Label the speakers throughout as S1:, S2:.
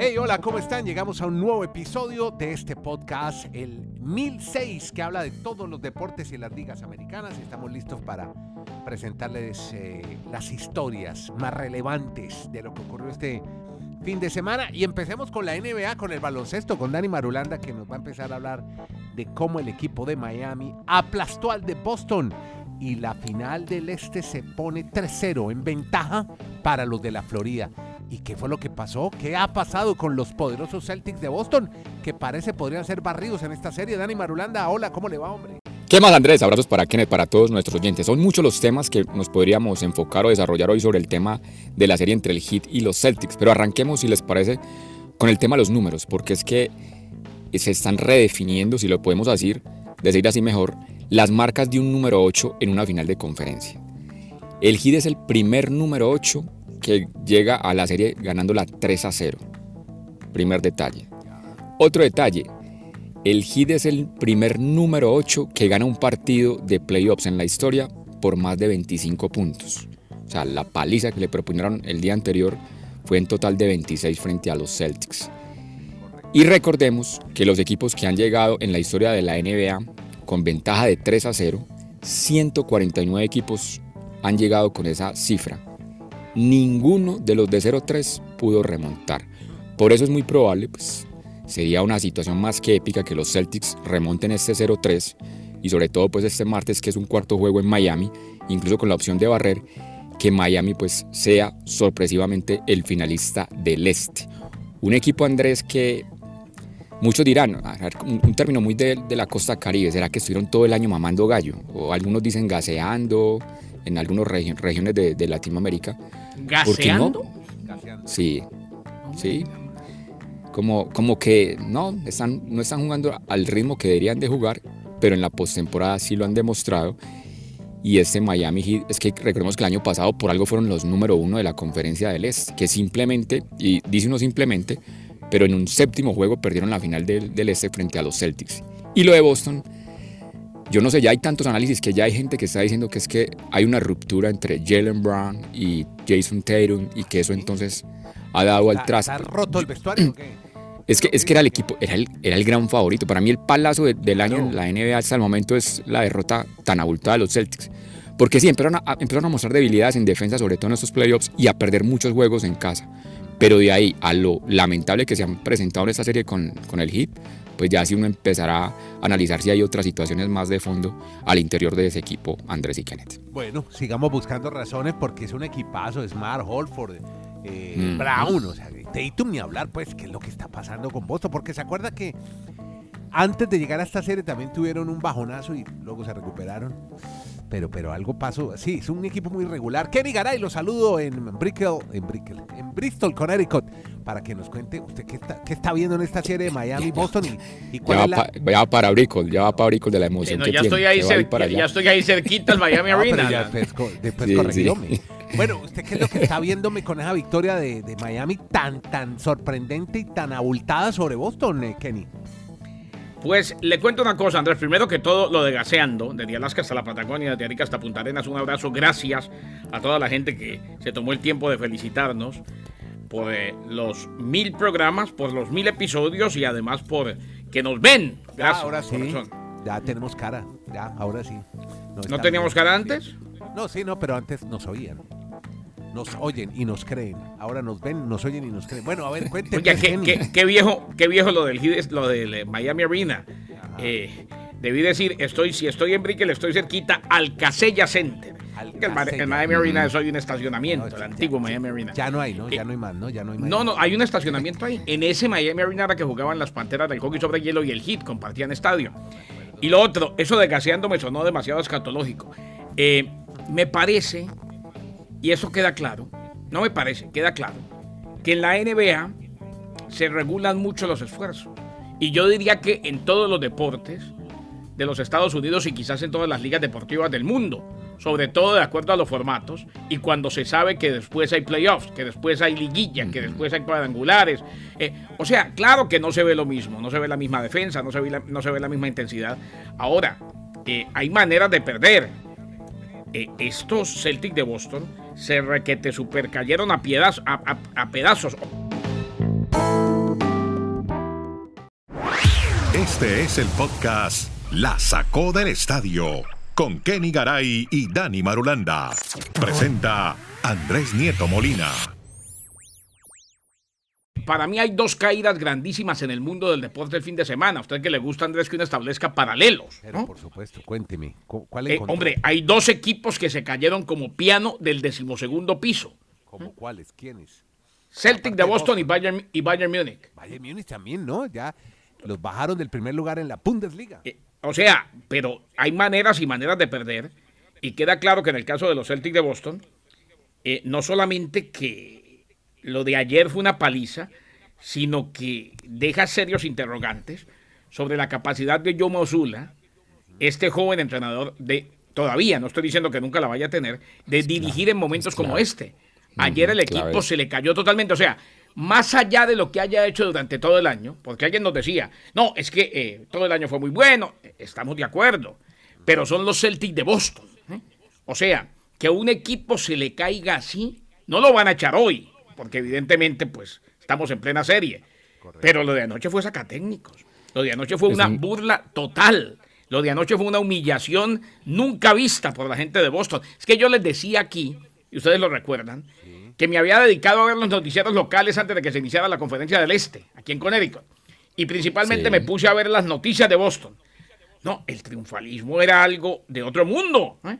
S1: Hey, hola, ¿cómo están? Llegamos a un nuevo episodio de este podcast, el 1006, que habla de todos los deportes y las ligas americanas. Estamos listos para presentarles eh, las historias más relevantes de lo que ocurrió este fin de semana. Y empecemos con la NBA, con el baloncesto, con Dani Marulanda, que nos va a empezar a hablar de cómo el equipo de Miami aplastó al de Boston. Y la final del este se pone 3-0 en ventaja para los de la Florida. ¿Y qué fue lo que pasó? ¿Qué ha pasado con los poderosos Celtics de Boston? Que parece podrían ser barridos en esta serie. Dani Marulanda, hola, ¿cómo le va, hombre?
S2: ¿Qué más, Andrés? Abrazos para Kenneth, para todos nuestros oyentes. Son muchos los temas que nos podríamos enfocar o desarrollar hoy sobre el tema de la serie entre el Heat y los Celtics. Pero arranquemos, si les parece, con el tema de los números, porque es que se están redefiniendo, si lo podemos decir, decir así mejor, las marcas de un número 8 en una final de conferencia. El Heat es el primer número 8 que llega a la serie ganándola 3 a 0. Primer detalle. Otro detalle, el Heat es el primer número 8 que gana un partido de playoffs en la historia por más de 25 puntos. O sea, la paliza que le propusieron el día anterior fue en total de 26 frente a los Celtics. Y recordemos que los equipos que han llegado en la historia de la NBA con ventaja de 3 a 0, 149 equipos han llegado con esa cifra ninguno de los de 0-3 pudo remontar. Por eso es muy probable, pues sería una situación más que épica que los Celtics remonten este 0-3 y sobre todo pues este martes que es un cuarto juego en Miami, incluso con la opción de barrer, que Miami pues sea sorpresivamente el finalista del este. Un equipo Andrés que muchos dirán, un término muy de, la costa caribe, ¿será que estuvieron todo el año mamando gallo? O algunos dicen gaseando en algunas regiones de, de Latinoamérica.
S3: ¿Gaseando?
S2: Sí, sí. Como, como que no están, no están jugando al ritmo que deberían de jugar, pero en la postemporada sí lo han demostrado. Y este Miami Heat, es que recordemos que el año pasado por algo fueron los número uno de la conferencia del Este, que simplemente, y dice uno simplemente, pero en un séptimo juego perdieron la final del, del Este frente a los Celtics. Y lo de Boston, yo no sé, ya hay tantos análisis que ya hay gente que está diciendo que es que hay una ruptura entre Jalen Brown y Jason Tatum y que eso entonces ha dado al traste.
S1: ¿Está roto el vestuario
S2: Es que, es que era el equipo, era el, era el gran favorito. Para mí el palazo del año en la NBA hasta el momento es la derrota tan abultada de los Celtics. Porque sí, empezaron a, empezaron a mostrar debilidades en defensa, sobre todo en estos playoffs, y a perder muchos juegos en casa. Pero de ahí a lo lamentable que se han presentado en esta serie con, con el Heat, pues ya si uno empezará a analizar si hay otras situaciones más de fondo al interior de ese equipo, Andrés y Kenneth.
S1: Bueno, sigamos buscando razones porque es un equipazo, Smart, Holford, eh, Brown, o sea, Tatum ni hablar, pues, qué es lo que está pasando con Boston, porque se acuerda que antes de llegar a esta serie también tuvieron un bajonazo y luego se recuperaron. Pero, pero algo pasó. Sí, es un equipo muy regular. Kenny Garay, lo saludo en Brickell, en Brickell, en Bristol, Connecticut, para que nos cuente usted qué está, qué está viendo en esta serie de Miami, Boston y, y cuál
S2: ya,
S1: es
S2: va
S1: la...
S2: pa, ya para Brickell, ya va para Brickell de la emoción.
S3: no,
S2: que
S3: ya,
S2: tiene,
S3: estoy ahí ya, estoy ahí cerquita al Miami
S1: Ah,
S3: Arena.
S1: ya después, después
S2: Sí, sí.
S1: Bueno, ¿usted qué es lo que está viéndome con esa victoria de, de Miami tan, tan sorprendente y tan abultada sobre Boston, eh, Kenny?
S3: Pues le cuento una cosa, Andrés. Primero que todo, lo de gaseando, desde Alaska hasta la Patagonia, desde Arica hasta Punta Arenas, un abrazo. Gracias a toda la gente que se tomó el tiempo de felicitarnos por eh, los mil programas, por los mil episodios y además por que nos ven. Gracias,
S1: ahora sí.
S3: corazón.
S1: Ya tenemos cara. Ya, ahora sí.
S3: ¿No teníamos cara antes?
S1: No, sí, no, pero antes nos oían. Nos oyen y nos creen. Ahora nos ven, nos oyen y nos creen. Bueno, a ver, cuénteme.
S3: Oiga, qué,
S1: Kenny.
S3: qué- qué viejo, qué viejo lo del lo del eh, Miami Arena. Eh, debí decir, estoy, si estoy en Brickell, estoy cerquita al Casella Center.
S1: Al
S3: el. Miami Arena es hoy un estacionamiento,
S1: No,
S3: el
S1: ya-
S3: antiguo
S1: ya-
S3: Miami Arena.
S1: Ya no hay, ¿no? Ya
S3: Eh,
S1: no hay más, ¿no? Ya no hay más.
S3: No, no, hay un estacionamiento ahí. En ese Miami Arena era que jugaban las Panteras del hockey sobre hielo y el Heat compartían estadio. Y lo otro, eso de gaseando me sonó demasiado escatológico. Eh, me parece, y eso queda claro, no me parece, queda claro, que en la NBA se regulan mucho los esfuerzos. Y yo diría que en todos los deportes de los Estados Unidos y quizás en todas las ligas deportivas del mundo, sobre todo de acuerdo a los formatos y cuando se sabe que después hay playoffs, que después hay liguilla, que después hay cuadrangulares. eh, o sea, claro que no se ve lo mismo, no se ve la misma defensa, no se ve la, no se ve la misma intensidad. Ahora, eh, hay maneras de perder. E, estos Celtic de Boston se requete supercayeron a pedazos.
S4: Este es el podcast La sacó del estadio con Kenny Garay y Dani Marulanda. Presenta Andrés Nieto Molina.
S3: Para mí hay dos caídas grandísimas en el mundo del deporte el fin de semana. A usted que le gusta, Andrés, que uno establezca paralelos.
S1: Pero por supuesto, cuénteme. ¿Cuál
S3: Eh, hombre, hay dos equipos que se cayeron como piano del decimosegundo piso.
S1: ¿Cómo cuáles? ¿Quiénes?
S3: Celtic de Boston y Bayern, y Bayern Múnich.
S1: Bayern Múnich también, ¿no? Ya los bajaron del primer lugar en la Bundesliga.
S3: Eh, o sea, pero hay maneras y maneras de perder. Y queda claro que en el caso de los Celtics de Boston, eh, no solamente que lo de ayer fue una paliza, sino que deja serios interrogantes sobre la capacidad de Joe Mazzulla, este joven entrenador de todavía, no estoy diciendo que nunca la vaya a tener, de dirigir en momentos como este. Ayer el equipo se le cayó totalmente, o sea, más allá de lo que haya hecho durante todo el año, porque alguien nos decía, no, es que eh, todo el año fue muy bueno, estamos de acuerdo, pero son los Celtics de Boston. ¿eh? O sea, que a un equipo se le caiga así, no lo van a echar hoy, porque evidentemente, pues, estamos en plena serie. Pero lo de anoche fue sacatécnicos. Lo de anoche fue
S2: Es
S3: una
S2: un-
S3: burla total. Lo de anoche fue una humillación nunca vista por la gente de Boston. Es que yo les decía aquí, y ustedes lo recuerdan, que me había dedicado a ver los noticieros locales antes de que se iniciara la conferencia del Este, aquí en Connecticut. Y principalmente
S2: Sí.
S3: me puse a ver las noticias de Boston. No, el triunfalismo era algo de otro mundo. ¿eh?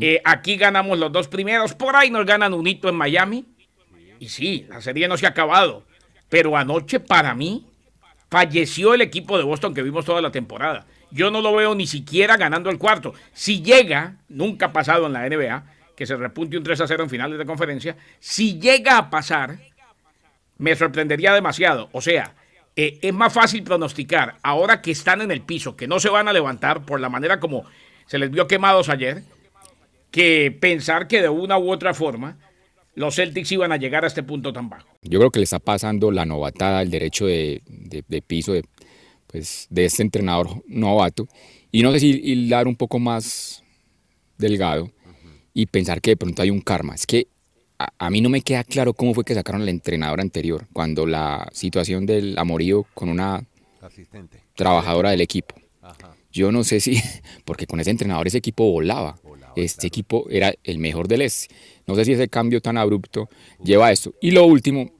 S3: Eh, aquí ganamos los dos primeros, por ahí nos ganan un hito en Miami. Y sí, la serie no se ha acabado. Pero anoche, para mí, falleció el equipo de Boston que vimos toda la temporada. Yo no lo veo ni siquiera ganando el cuarto. Si llega, nunca ha pasado en la NBA, que se repunte un 3 a 0 en finales de conferencia, si llega a pasar, me sorprendería demasiado. O sea, eh, es más fácil pronosticar ahora que están en el piso, que no se van a levantar por la manera como se les vio quemados ayer, que pensar que de una u otra forma los Celtics iban a llegar a este punto tan bajo.
S2: Yo creo que le está pasando la novatada, el derecho de, de- de piso de, pues, de este entrenador novato. Y no sé si hilar un poco más delgado y pensar que de pronto hay un karma. Es que a, a mí no me queda claro cómo fue que sacaron al entrenador anterior, cuando la situación del amorío con una
S1: Asistente.
S2: trabajadora del equipo.
S1: Ajá.
S2: Yo no sé si, porque con ese entrenador ese equipo volaba. Este equipo era el mejor del este. No sé si ese cambio tan abrupto lleva a esto. Y lo último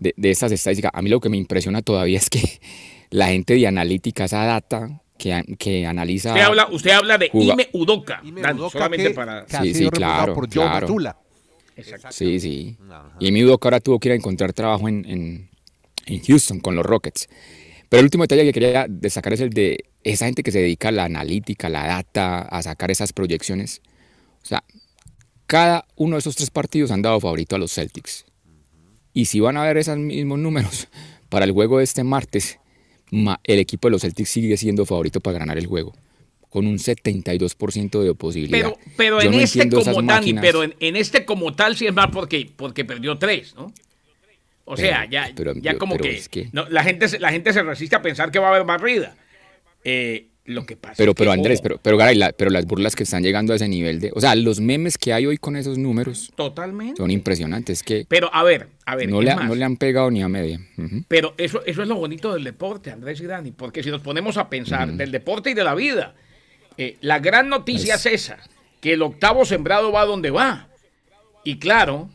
S2: de, de estas estadísticas, a mí lo que me impresiona todavía es que la gente de analítica, esa data que, que analiza...
S3: Usted habla, usted habla de
S2: Juga-
S3: Ime Udoka,
S1: Y me
S3: Dani,
S1: Udoka
S3: solamente
S1: que,
S3: para...
S1: que ha
S2: Sí,
S1: sido
S2: sí, claro,
S1: por Joe
S2: claro. Sí, sí.
S1: Ajá.
S2: Y mi duda que ahora tuvo que ir a encontrar trabajo en, en, en Houston con los Rockets. Pero el último detalle que quería destacar es el de esa gente que se dedica a la analítica, a la data, a sacar esas proyecciones. O sea, cada uno de esos tres partidos han dado favorito a los Celtics. Y si van a ver esos mismos números para el juego de este martes, ma- el equipo de los Celtics sigue siendo favorito para ganar el juego. Con un 72% de posibilidad.
S3: Pero, pero en
S2: no
S3: este como Dani, pero en, en este como tal sí es más porque, porque perdió tres, ¿no? O sea, ya,
S2: pero-
S3: ya como que,
S2: es que-
S3: no, la, gente, se- la gente se resiste a pensar que va a haber barrida. Eh, lo que pasa
S2: Pero,
S3: es que,
S2: pero Andrés, pero, pero, Garay, la- pero las burlas que están llegando a ese nivel de. O sea, los memes que hay hoy con esos números
S3: Totalmente.
S2: son impresionantes. Que
S3: Pero a ver, a ver,
S2: no le,
S3: más,
S2: no le han pegado ni a media.
S3: Pero eso, eso es lo bonito del deporte, Andrés y Dani, porque si nos ponemos a pensar del deporte y de la vida, eh, la gran noticia es esa, que el octavo sembrado va donde va. Y claro,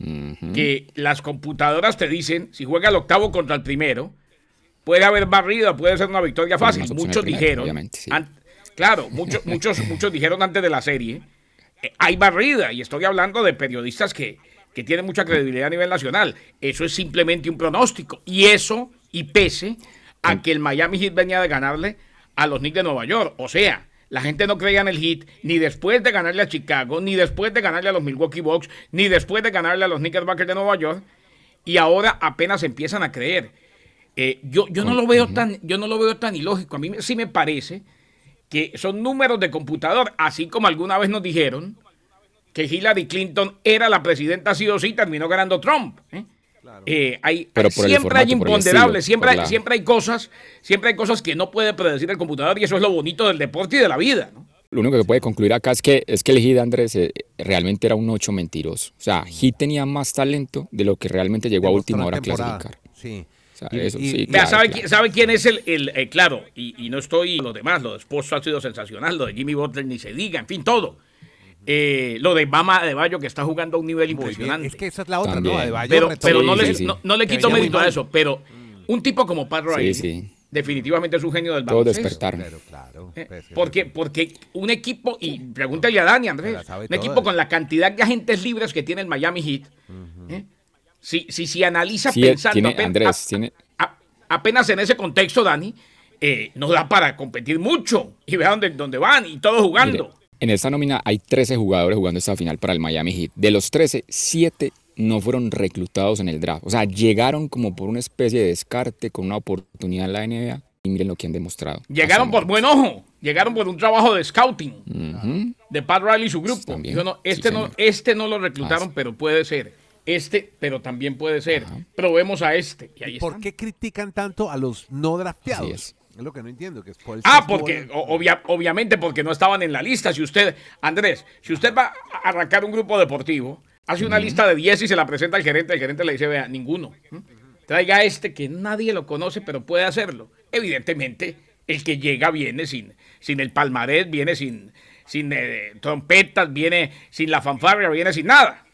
S3: que las computadoras te dicen, si juega el octavo contra el primero, puede haber barrida, puede ser una victoria fácil. Muchos dijeron,
S2: obviamente, sí.
S3: an- claro, muchos, muchos, muchos dijeron antes de la serie, eh, hay barrida, y estoy hablando de periodistas que, que tienen mucha credibilidad a nivel nacional. Eso es simplemente un pronóstico. Y eso, y pese a que el Miami Heat venía de ganarle a los Knicks de Nueva York. O sea, la gente no creía en el Heat ni después de ganarle a Chicago, ni después de ganarle a los Milwaukee Bucks, ni después de ganarle a los Knickerbockers de Nueva York. Y ahora apenas empiezan a creer. Eh, yo, yo no lo veo tan, yo no lo veo tan ilógico. A mí sí me parece que son números de computador, así como alguna vez nos dijeron que Hillary Clinton era la presidenta sí o sí, terminó ganando Trump. ¿eh? Eh, hay,
S2: Pero
S3: siempre hay
S2: formato,
S3: imponderables, siempre,
S2: la-
S3: siempre hay cosas, siempre hay cosas que no puede predecir el computador y eso es lo bonito del deporte y de la vida. ¿no?
S2: Lo único que puede concluir acá es que, es que el Andrés eh, realmente era un 8 mentiroso. O sea, Heat tenía más talento de lo que realmente llegó a última hora a clasificar.
S1: Sí.
S2: Sea,
S1: Y-
S2: eso,
S1: y-
S2: sí,
S1: y-
S3: Vea,
S2: claro,
S3: ¿sabe,
S2: claro.
S3: qui- sabe quién es el, el, eh, claro, y, y no estoy lo demás, lo de Esposo ha sido sensacional, lo de Jimmy Butler ni se diga, en fin, todo. Eh, lo de Bama de Bayo que está jugando a un nivel
S1: Muy bien.
S3: impresionante.
S1: Es que esa es la otra,
S2: También.
S1: ¿no? Adebayo
S3: pero
S1: retomó-
S3: pero
S2: Sí,
S3: no, le,
S2: sí,
S3: no, no le quito mérito a eso, pero un tipo como Pat Riley
S2: Sí, sí.
S3: definitivamente es un genio del baloncesto.
S1: Pero claro.
S3: Eh,
S1: pues, que-
S3: Porque, porque un equipo, y pregúntale a Dani, Andrés, un equipo con la cantidad de agentes libres que tiene el Miami Heat, ¿eh? Si, si, si analiza
S2: Sí,
S3: pensando
S2: tiene-
S3: apen-
S2: Andrés,
S3: a-
S2: tiene-
S3: a- apenas en ese contexto, Dani, eh, nos da para competir mucho y vea dónde, dónde van y todos jugando.
S2: Mire, en esta nómina hay 13 jugadores jugando esta final para el Miami Heat. De los 13, 7 no fueron reclutados en el draft. O sea, llegaron como por una especie de descarte con una oportunidad en la NBA y miren lo que han demostrado.
S3: Llegaron por buen ojo, llegaron por un trabajo de scouting de Pat Riley y su grupo.
S2: También,
S3: no,
S2: sí,
S3: este, no, este no lo reclutaron,
S2: Ah, sí.
S3: pero puede ser. Este, pero también puede ser.
S2: Ajá.
S3: Probemos a este. Y ahí
S1: ¿Por
S3: están.
S1: qué critican tanto a los no drafteados?
S2: Es.
S1: Es lo que no entiendo. Que es por el
S3: Ah, porque
S1: bola-
S3: o- obvia- obviamente porque no estaban en la lista. Si usted, Andrés, si usted va a arrancar un grupo deportivo, hace una lista de 10 y se la presenta al gerente, el gerente le dice, vea, ninguno. ¿m? Traiga este que nadie lo conoce, pero puede hacerlo. Evidentemente, el que llega viene sin, sin el palmarés, viene sin, sin eh, trompetas, viene sin la fanfarria, viene sin nada.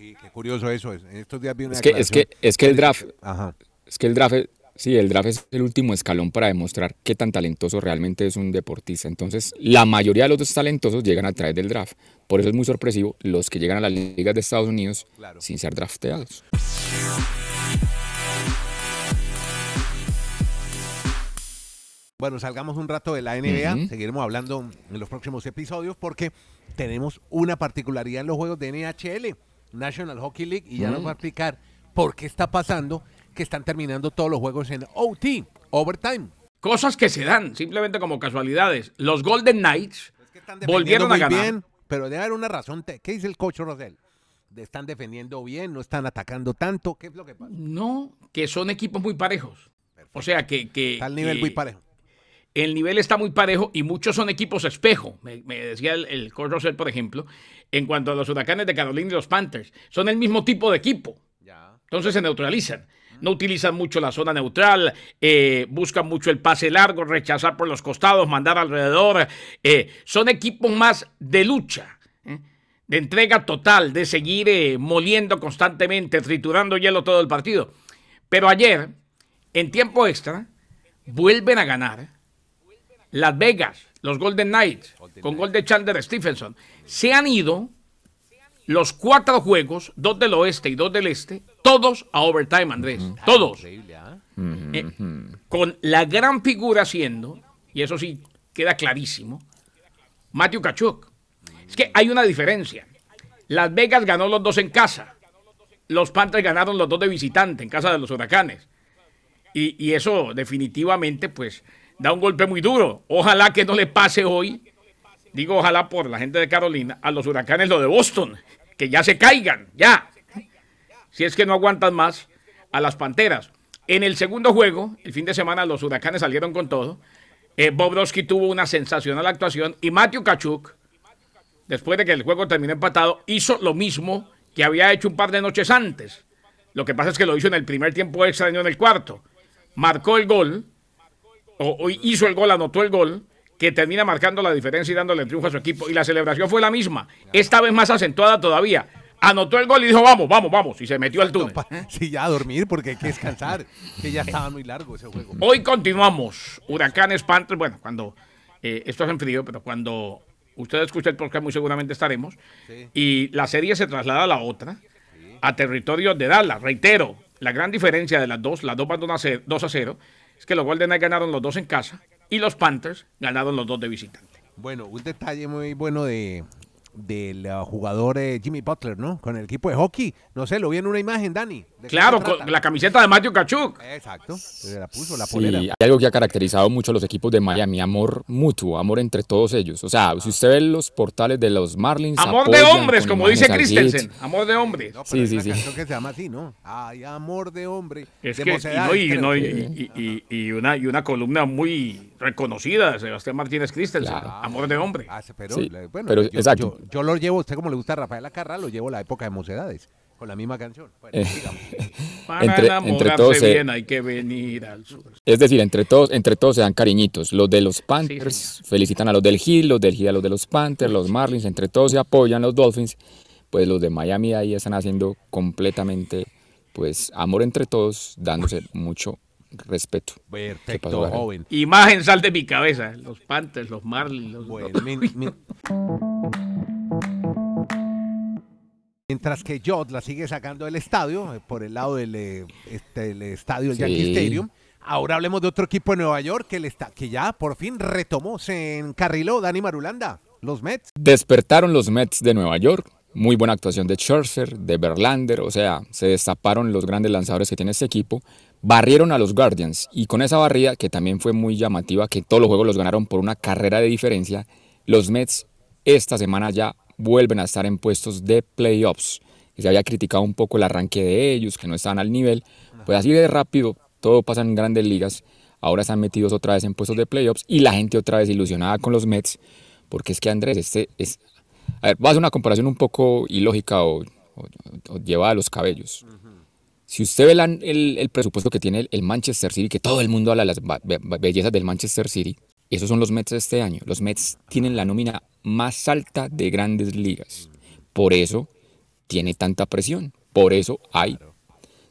S1: Sí, qué curioso eso es. En estos días vi una
S2: Es que, es, que, es que el draft,
S1: Ajá.
S2: es que el draft, sí, el draft es el último escalón para demostrar qué tan talentoso realmente es un deportista. Entonces, la mayoría de los talentosos llegan a través del draft. Por eso es muy sorpresivo los que llegan a las ligas de Estados Unidos
S1: Claro.
S2: sin ser drafteados.
S1: Bueno, salgamos un rato de la NBA, seguiremos hablando en los próximos episodios porque tenemos una particularidad en los juegos de NHL, National Hockey League, y ya nos va a explicar por qué está pasando que están terminando todos los juegos en OT, overtime.
S3: Cosas que se dan simplemente como casualidades. Los Golden Knights
S1: Es que
S3: volvieron a ganar.
S1: bien, pero debe haber una razón. ¿Qué dice el coach Rosell? ¿Están defendiendo bien? ¿No están atacando tanto? ¿Qué es lo que pasa?
S3: No, que son equipos muy parejos. O sea, que... que
S1: Está el nivel
S3: que
S1: muy parejo.
S3: El nivel está muy parejo y muchos son equipos espejo. Me, me decía el, el coach Russell, por ejemplo, en cuanto a los huracanes de Carolina y los Panthers. Son el mismo tipo de equipo. Entonces se neutralizan. No utilizan mucho la zona neutral, eh, buscan mucho el pase largo, rechazar por los costados, mandar alrededor. eh, son equipos más de lucha, ¿eh? de entrega total, de seguir moliendo constantemente, triturando hielo todo el partido. Pero ayer, en tiempo extra, vuelven a ganar Las Vegas, los Golden Knights, con gol de Chandler Stephenson. Se han ido los cuatro juegos, dos del oeste y dos del este, todos a overtime, Andrés. Todos.
S1: Increíble, ¿ah?
S3: Eh, con la gran figura siendo, y eso sí queda clarísimo, Matthew Kachuk. Es que hay una diferencia. Las Vegas ganó los dos en casa. Los Panthers ganaron los dos de visitante en casa de los huracanes. Y, y eso definitivamente pues da un golpe muy duro. Ojalá que no le pase hoy, digo ojalá por la gente de Carolina, a los huracanes lo de Boston, que ya se caigan, ya. Si es que no aguantan más a las Panteras. En el segundo juego, el fin de semana, los huracanes salieron con todo. Eh, Bobrovsky tuvo una sensacional actuación y Matthew Kachuk, después de que el juego terminó empatado, hizo lo mismo que había hecho un par de noches antes. Lo que pasa es que lo hizo en el primer tiempo extra y no en el cuarto. Marcó el gol, o, o hizo el gol, anotó el gol, que termina marcando la diferencia y dándole el triunfo a su equipo. Y la celebración fue la misma, esta vez más acentuada todavía. Anotó el gol y dijo, vamos, vamos, vamos, y se metió al túnel.
S1: Sí, ya a dormir porque hay que descansar, que ya estaba muy largo ese juego.
S3: Hoy continuamos. Huracanes, Panthers. Bueno, cuando eh, esto es en frío, pero cuando usted escuche el podcast, muy seguramente estaremos. Y la serie se traslada a la otra, a territorio de Dallas. Reitero, la gran diferencia de las dos, las dos van 2 a 0, 2 a 0, es que los Golden Knights ganaron los dos en casa y los Panthers ganaron los dos de visitante.
S1: Bueno, un detalle muy bueno de del uh, jugador eh, Jimmy Butler, ¿no? Con el equipo de hockey. No sé, lo vi en una imagen, Dani. ¿De qué
S3: Claro, con la camiseta de Matthew Kachuk.
S1: Exacto. Se la puso, la
S2: Sí,
S1: polera.
S2: hay algo que ha caracterizado mucho a los equipos de Miami, amor mutuo, amor entre todos ellos. O sea, si usted ve los portales de los Marlins,
S3: Amor de hombres, como dice Christensen. Amor de hombres.
S1: No, pero
S2: Sí, sí,
S1: una
S2: sí.
S1: que se llama así, ¿no? Ay, amor de hombre.
S3: Es
S1: de
S3: que, y,
S1: mocedades,
S3: no, y,
S1: creo.
S3: no, y- y- y- y una, y una columna muy reconocida Sebastián Martínez Christensen,
S2: Claro.
S3: Amor de Hombre.
S1: Ah, pero,
S2: Sí,
S1: le- bueno,
S2: pero
S1: yo,
S2: exacto.
S1: Yo, yo lo llevo, usted como le gusta a Rafael Acarra, lo llevo a la época de mocedades, con la misma canción. Bueno,
S2: Eh.
S3: Para
S2: entre,
S3: enamorarse
S2: entre todos se-
S3: bien hay que venir al sur.
S2: es decir, entre todos, entre todos se dan cariñitos. Los de los Panthers felicitan a los del Heat, los del Heat a los de los Panthers, los Marlins, entre todos se apoyan los Dolphins. Pues los de Miami ahí están haciendo completamente, pues, amor entre todos, dándose mucho respeto. ¿Qué pasó,
S1: Perfecto, joven.
S3: Imagen sal de mi cabeza. Los Panthers, los Marlins, los...
S1: Bueno, mi- mi- Mientras que Jot la sigue sacando del estadio, eh, por el lado del eh, este, el estadio del
S2: Sí.
S1: Yankee Stadium. Ahora hablemos de otro equipo de Nueva York que, le está, que ya por fin retomó, se encarriló Dani Marulanda, los Mets.
S2: Despertaron los Mets de Nueva York. Muy buena actuación de Scherzer, de Verlander, o sea, se destaparon los grandes lanzadores que tiene este equipo. Barrieron a los Guardians y con esa barrida, que también fue muy llamativa, que todos los juegos los ganaron por una carrera de diferencia, los Mets esta semana ya vuelven a estar en puestos de playoffs. Se había criticado un poco el arranque de ellos, que no estaban al nivel. Pues así de rápido, todo pasa en grandes ligas. Ahora están metidos otra vez en puestos de playoffs y la gente otra vez ilusionada con los Mets, porque es que Andrés, este es... A ver, voy a hacer una comparación un poco ilógica o llevada a los cabellos. Si usted ve la- el, presupuesto que tiene el, Manchester City, que todo el mundo habla de las bellezas del Manchester City, esos son los Mets de este año. Los Mets tienen la nómina más alta de grandes ligas. Por eso tiene tanta presión. Por eso hay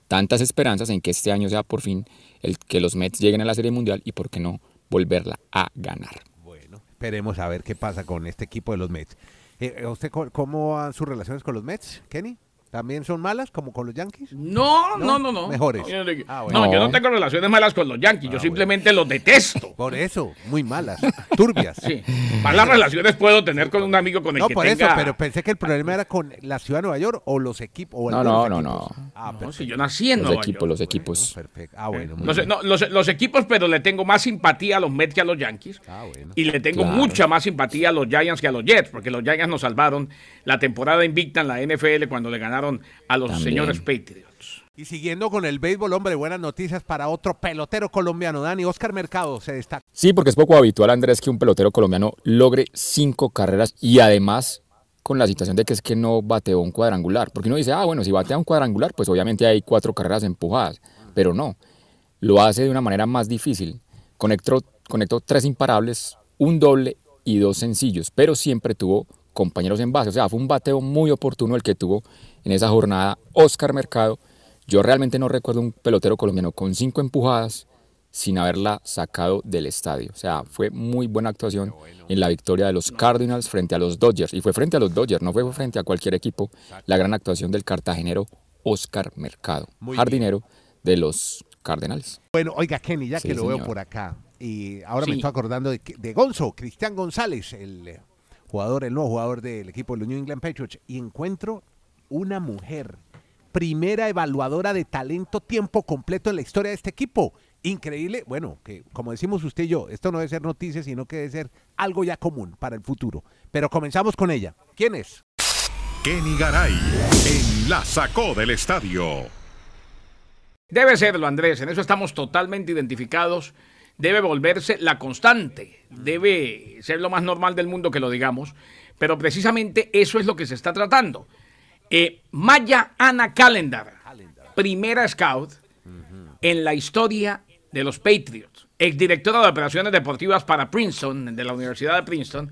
S2: tantas esperanzas en que este año sea por fin el que los Mets lleguen a la Serie Mundial y por qué no volverla a ganar.
S1: Bueno, esperemos a ver qué pasa con este equipo de los Mets. Eh, ¿Usted cómo van sus relaciones con los Mets, Kenny? ¿También son malas como con los Yankees?
S3: No,
S1: ¿No?
S3: no, no, no.
S1: Mejores.
S3: No, yo no,
S1: Ah, bueno.
S3: no, yo no tengo relaciones malas con los Yankees, yo simplemente los detesto.
S1: Por eso, muy malas, turbias.
S3: Sí. Malas relaciones puedo tener con un amigo con el
S1: No,
S3: que
S1: por
S3: tenga...
S1: eso, pero pensé que el problema era con la ciudad de Nueva York o los equipos. o
S2: No, no, no,
S1: equipos.
S2: no.
S1: Ah,
S3: No,
S1: perfecto.
S3: si yo nací en
S2: Los
S3: Nueva
S2: equipos,
S3: York.
S2: los equipos.
S1: perfecto. Ah, bueno. muy
S3: Los,
S1: bien.
S3: no, los- los equipos, pero le tengo más simpatía a los Mets que a los Yankees.
S1: Ah, bueno.
S3: Y le tengo
S2: Claro.
S3: mucha más simpatía a los Giants que a los Jets, porque los Giants nos salvaron la temporada invicta en la NFL cuando le ganaron a los
S2: También.
S3: señores Patriots.
S1: Y siguiendo con el béisbol, hombre, buenas noticias para otro pelotero colombiano, Dani. Oscar Mercado se destaca.
S2: Sí, porque es poco habitual, Andrés, que un pelotero colombiano logre cinco carreras y además con la situación de que es que no bateó un cuadrangular. Porque uno dice, ah, bueno, si batea un cuadrangular, pues obviamente hay cuatro carreras empujadas. Pero no, lo hace de una manera más difícil. Conectó, conectó tres imparables, un doble y dos sencillos, pero siempre tuvo compañeros en base. O sea, fue un bateo muy oportuno el que tuvo en esa jornada Oscar Mercado. Yo realmente no recuerdo un pelotero colombiano con cinco empujadas sin haberla sacado del estadio. O sea, fue muy buena actuación en la victoria de los Cardinals frente a los Dodgers. Y fue frente a los Dodgers, no fue frente a cualquier equipo. La gran actuación del cartagenero Oscar Mercado,
S1: Muy
S2: jardinero de los Cardenales.
S1: Bueno, oiga, Kenny, ya
S2: Sí,
S1: que lo veo por acá. Y ahora me estoy acordando de, de Gonzo, Cristian González, el jugador, el nuevo jugador del equipo de los New England Patriots. Y encuentro una mujer, primera evaluadora de talento tiempo completo en la historia de este equipo. Increíble, bueno, que como decimos usted y yo, esto no debe ser noticia, sino que debe ser algo ya común para el futuro. Pero comenzamos con ella. ¿Quién es?
S4: Kenny Garay en La Sacó del Estadio.
S3: Debe serlo, Andrés. En eso estamos totalmente identificados. Debe volverse la constante. Debe ser lo más normal del mundo que lo digamos. Pero precisamente eso es lo que se está tratando. Eh, Maya Ana Calendar, primera scout en la historia de los Patriots, exdirectora de operaciones deportivas para Princeton, de la Universidad de Princeton,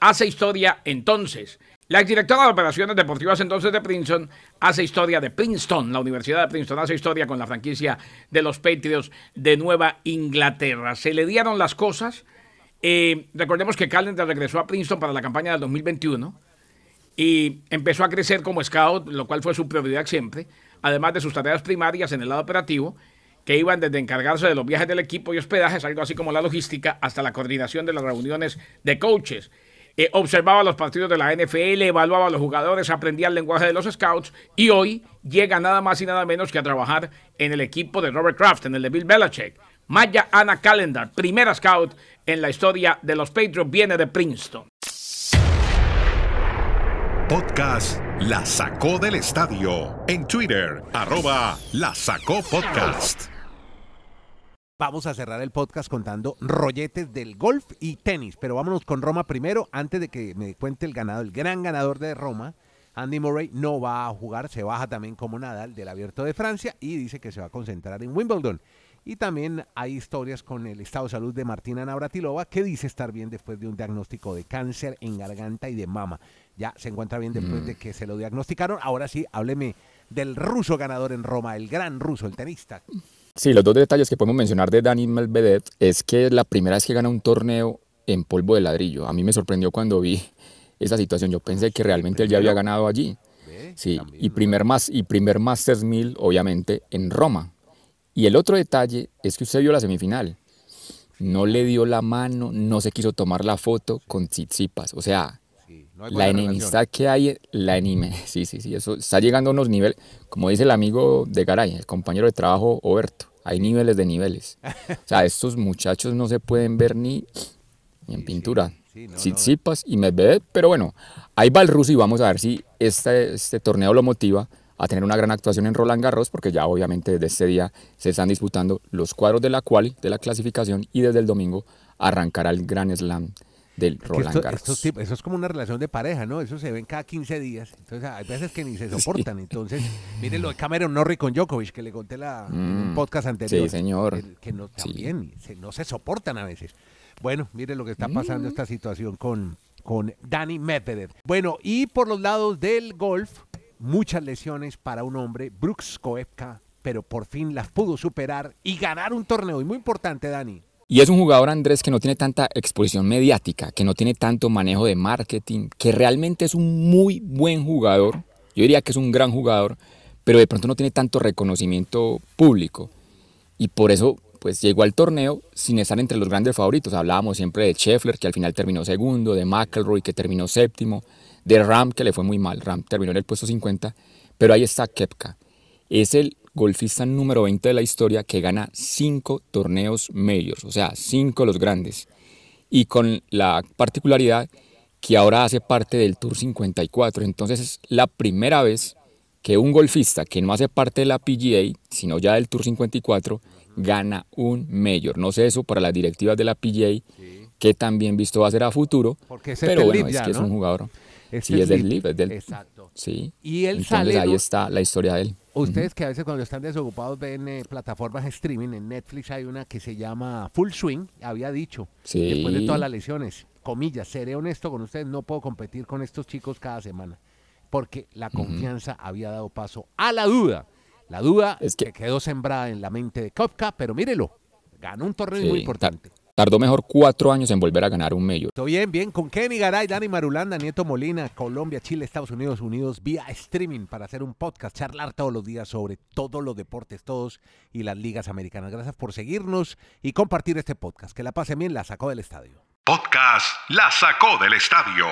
S3: hace historia entonces. La exdirectora de operaciones deportivas entonces de Princeton hace historia de Princeton, la Universidad de Princeton hace historia con la franquicia de los Patriots de Nueva Inglaterra. Se le dieron las cosas. Eh, recordemos que Calendar regresó a Princeton para la campaña del 2021 y empezó a crecer como scout, lo cual fue su prioridad siempre, además de sus tareas primarias en el lado operativo, que iban desde encargarse de los viajes del equipo y hospedajes, algo así como la logística, hasta la coordinación de las reuniones de coaches. Eh, observaba los partidos de la NFL, evaluaba a los jugadores, aprendía el lenguaje de los scouts y hoy llega nada más y nada menos que a trabajar en el equipo de Robert Kraft, en el de Bill Belichick. Maya Ana Calendar, primera scout en la historia de los Patriots, viene de Princeton.
S4: Podcast La Sacó del Estadio. En Twitter, arroba La Sacó Podcast.
S1: Vamos a cerrar el podcast contando rolletes del golf y tenis, pero vámonos con Roma primero, antes de que me cuente el ganador, el gran ganador de Roma, Andy Murray no va a jugar, se baja también como Nadal del Abierto de Francia y dice que se va a concentrar en Wimbledon. Y también hay historias con el estado de salud de Martina Navratilova, que dice estar bien después de un diagnóstico de cáncer en garganta y de mama. Ya se encuentra bien después de que se lo diagnosticaron. Ahora sí, hábleme del ruso ganador en Roma, el gran ruso, el tenista.
S2: Sí, los dos detalles que podemos mencionar de Dani Medvedev es que es la primera vez que gana un torneo en polvo de ladrillo. A mí me sorprendió cuando vi esa situación. Yo pensé que realmente él ya había ganado allí. Sí, y primer, más, y primer Masters 1000, obviamente, en Roma. Y el otro detalle es que usted vio la semifinal. No le dio la mano, no se quiso tomar la foto con Tsitsipas. O sea, la enemistad que hay, la anime. Sí, sí, sí, eso está llegando a unos niveles, como dice el amigo de Garay, el compañero de trabajo Oberto, hay niveles de niveles. O sea, estos muchachos no se pueden ver ni, en pintura. Tsitsipas y Medvedev, pero bueno, ahí va el ruso y vamos a ver si este, este torneo lo motiva a tener una gran actuación en Roland Garros, porque ya obviamente desde este día se están disputando los cuadros de la cual, de la clasificación, y desde el domingo arrancará el Gran Slam del Roland Garros.
S1: eso es como una relación de pareja, ¿no? Eso se ven cada 15 días. Entonces hay veces que ni se soportan. Entonces, miren lo de Cameron Norrie con Djokovic, que le conté la, en un mm, podcast anterior.
S2: Sí, señor.
S1: Que, no, también no se soportan a veces. Bueno, mire lo que está pasando mm. esta situación con, con Dani Medvedev. Bueno, y por los lados del golf, muchas lesiones para un hombre, Brooks Koepka, pero por fin las pudo superar y ganar un torneo. Y muy importante, Dani.
S2: Y es un jugador, Andrés, que no tiene tanta exposición mediática, que no tiene tanto manejo de marketing, que realmente es un muy buen jugador. Yo diría que es un gran jugador, pero de pronto no tiene tanto reconocimiento público. Y por eso pues llegó al torneo sin estar entre los grandes favoritos. Hablábamos siempre de Scheffler, que al final terminó segundo, de McElroy, que terminó séptimo, de Ram, que le fue muy mal. Ram terminó en el puesto 50, pero ahí está Kepka. Es el golfista número 20 de la historia que gana cinco torneos medios, o sea, cinco los grandes. Y con la particularidad que ahora hace parte del Tour 54. Entonces es la primera vez que un golfista que no hace parte de la PGA, sino ya del Tour 54, gana un mayor. No sé eso para las directivas de la PGA, que también visto va a ser a futuro,
S1: Porque
S2: pero bueno, es que es un jugador. Sí, es del Live, es del...
S1: Exacto.
S2: Sí.
S1: Y él
S2: Entonces ahí está la historia de él.
S1: Ustedes que a veces cuando están desocupados ven eh, plataformas de streaming, en Netflix hay una que se llama Full Swing, había dicho,
S2: sí.
S1: después de todas las lesiones, comillas, seré honesto con ustedes, no puedo competir con estos chicos cada semana, porque la confianza había dado paso a la duda. La duda es que, quedó sembrada en la mente de Kopka, pero mírelo, ganó un torneo muy importante.
S2: Tardó mejor cuatro años en volver a ganar un medio.
S1: Todo bien, bien. Con Kenny Garay, Dani Marulanda, Nieto Molina, Colombia, Chile, Estados Unidos, unidos vía streaming para hacer un podcast, charlar todos los días sobre todos los deportes, todos y las ligas americanas. Gracias por seguirnos y compartir este podcast. Que la pase bien, la sacó del estadio.
S4: Podcast La sacó del estadio